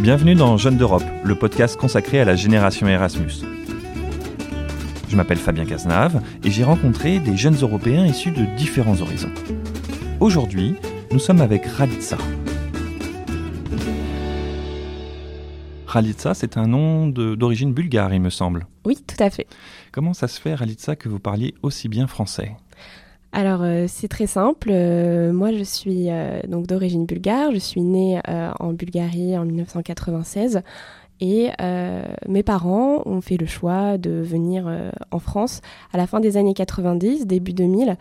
Bienvenue dans Jeunes d'Europe, le podcast consacré à la génération Erasmus. Je m'appelle Fabien Cazenave et j'ai rencontré des jeunes Européens issus de différents horizons. Aujourd'hui, nous sommes avec Ralitsa. Ralitsa, c'est un nom d'origine bulgare, il me semble. Oui, tout à fait. Comment ça se fait, Ralitsa, que vous parliez aussi bien français? Alors euh, c'est très simple. Euh, moi je suis euh, donc d'origine bulgare. Je suis née en Bulgarie en 1996 et mes parents ont fait le choix de venir en France à la fin des années 90, début 2000,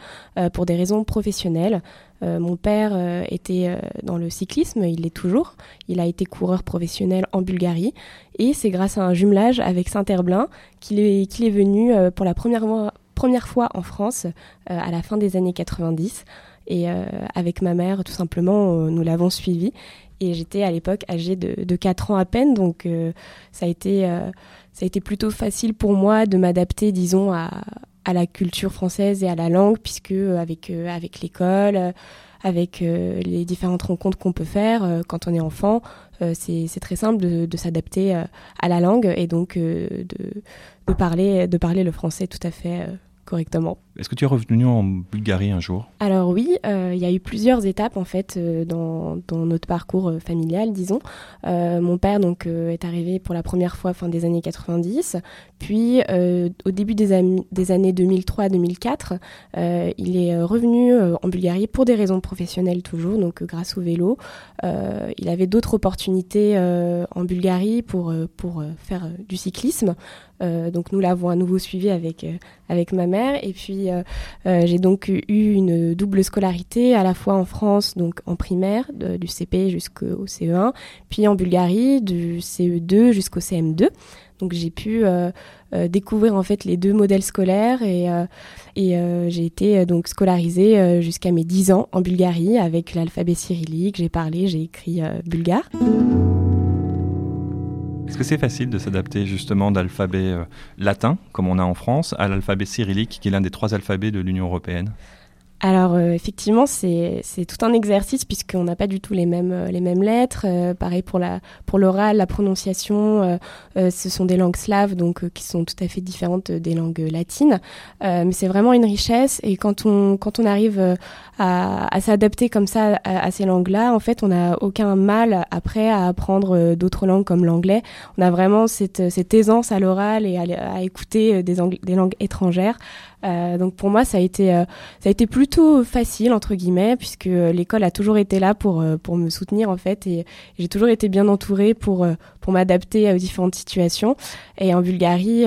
pour des raisons professionnelles. mon père était dans le cyclisme, il l'est toujours. Il a été coureur professionnel en Bulgarie et c'est grâce à un jumelage avec Saint-Herblain qu'il est, est venu pour la première fois première fois en France euh, à la fin des années 90. Et euh, avec ma mère, tout simplement, euh, nous l'avons suivi. Et j'étais à l'époque âgée de, 4 ans à peine, donc ça, a été, ça a été plutôt facile pour moi de m'adapter, disons, à, à, la culture française et à la langue, puisque avec, avec l'école, avec les différentes rencontres qu'on peut faire quand on est enfant, c'est très simple de, de s'adapter à la langue et donc de, de, parler, de parler le français tout à fait correctement. Est-ce que tu es revenu en Bulgarie un jour? Alors oui, euh, il y a eu plusieurs étapes en fait euh, dans, notre parcours euh, familial, disons. mon père donc est arrivé pour la première fois fin des années 90, puis au début des, des années 2003-2004, il est revenu en Bulgarie pour des raisons professionnelles toujours, donc grâce au vélo. il avait d'autres opportunités en Bulgarie pour, pour faire du cyclisme. Donc nous l'avons à nouveau suivi avec, avec ma mère et puis euh, euh, j'ai donc eu une double scolarité, à la fois en France, donc en primaire, du CP jusqu'au CE1, puis en Bulgarie, du CE2 jusqu'au CM2. Donc j'ai pu euh, découvrir en fait les deux modèles scolaires et, et j'ai été donc scolarisée jusqu'à mes 10 ans en Bulgarie avec l'alphabet cyrillique. J'ai parlé, j'ai écrit bulgare. Est-ce que c'est facile de s'adapter justement d'alphabet euh, latin, comme on a en France, à l'alphabet cyrillique, qui est l'un des trois alphabets de l'Union européenne? Alors euh, effectivement, c'est tout un exercice puisqu'on n'a pas du tout les mêmes, euh, les mêmes lettres. pareil pour la pour l'oral, la prononciation, ce sont des langues slaves donc qui sont tout à fait différentes des langues latines. mais c'est vraiment une richesse et quand on quand on arrive à, s'adapter comme ça à, ces langues-là, en fait, on n'a aucun mal après à apprendre euh, d'autres langues comme l'anglais. On a vraiment cette, cette aisance à l'oral et à, écouter euh, des, des, langues étrangères. Euh, donc pour moi, ça a été euh, ça a été plutôt facile entre guillemets puisque l'école a toujours été là pour pour me soutenir en fait et j'ai toujours été bien entourée pour pour m'adapter aux différentes situations. Et en Bulgarie,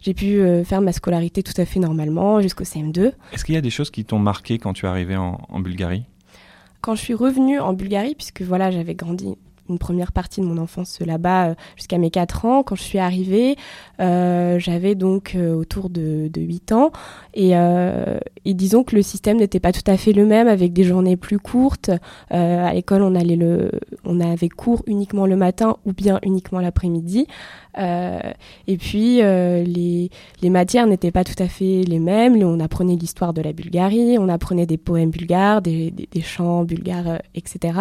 j'ai pu faire ma scolarité tout à fait normalement jusqu'au CM2. Est-ce qu'il y a des choses qui t'ont marqué quand tu es arrivé en, en Bulgarie? Quand je suis revenue en Bulgarie, puisque voilà, j'avais grandi une première partie de mon enfance là-bas euh, jusqu'à mes 4 ans. Quand je suis arrivée, euh, j'avais donc euh, autour de, de, 8 ans. Et, disons que le système n'était pas tout à fait le même, avec des journées plus courtes. à l'école, on, allait le, on avait cours uniquement le matin ou bien uniquement l'après-midi. Et puis les, les, matières n'étaient pas tout à fait les mêmes. On apprenait l'histoire de la Bulgarie, on apprenait des poèmes bulgares, des, des, chants bulgares, etc.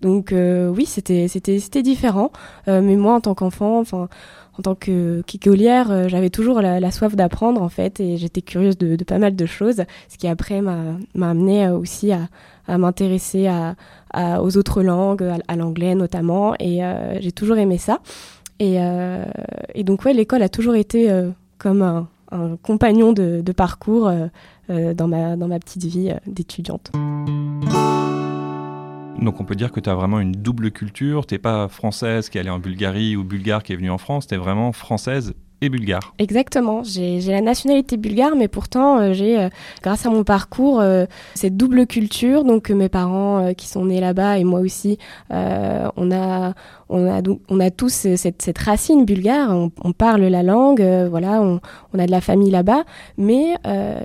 Donc oui, c'était c'était différent. mais moi, en tant qu'enfant, enfin en tant que qu'écolière, j'avais toujours la, soif d'apprendre en fait, et j'étais curieuse de, pas mal de choses, ce qui après m'a amené aussi à, m'intéresser aux autres langues, à, l'anglais notamment, et j'ai toujours aimé ça. Et, euh, donc, ouais, l'école a toujours été euh, comme un, compagnon de, de parcours euh, dans, ma, dans ma petite vie d'étudiante. Donc on peut dire que tu as vraiment une double culture, tu n'es pas française qui est allée en Bulgarie ou bulgare qui est venue en France, tu es vraiment française bulgare. Exactement. J'ai la nationalité bulgare, mais pourtant, euh, j'ai, euh, grâce à mon parcours, euh, cette double culture. Donc, mes parents qui sont nés là-bas et moi aussi, on a, on a, tous cette, racine bulgare. On, parle la langue, voilà, on, a de la famille là-bas. Mais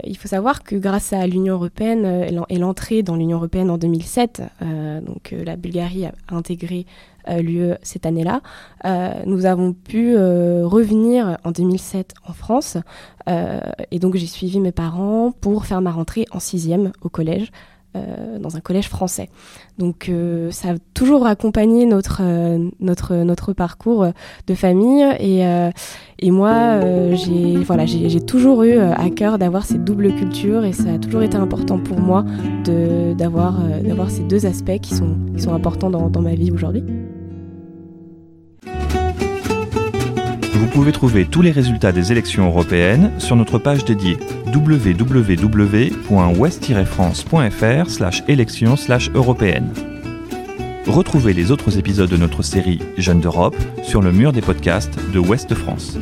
il faut savoir que grâce à l'Union européenne et l'entrée dans l'Union européenne en 2007, donc la Bulgarie a intégré lieu cette année-là. Euh, nous avons pu euh, revenir en 2007 en France et donc j'ai suivi mes parents pour faire ma rentrée en sixième au collège. dans un collège français. Donc ça a toujours accompagné notre notre notre parcours de famille et et moi j'ai voilà toujours eu à cœur d'avoir cette double culture et ça a toujours été important pour moi d'avoir d'avoir ces deux aspects qui sont qui sont importants dans, dans ma vie aujourd'hui. Pouvez trouver tous les résultats des élections européennes sur notre page dédiée www.ouest-france.fr slash élections slash européennes. Retrouvez les autres épisodes de notre série Jeunes d'Europe sur le mur des podcasts de Ouest France.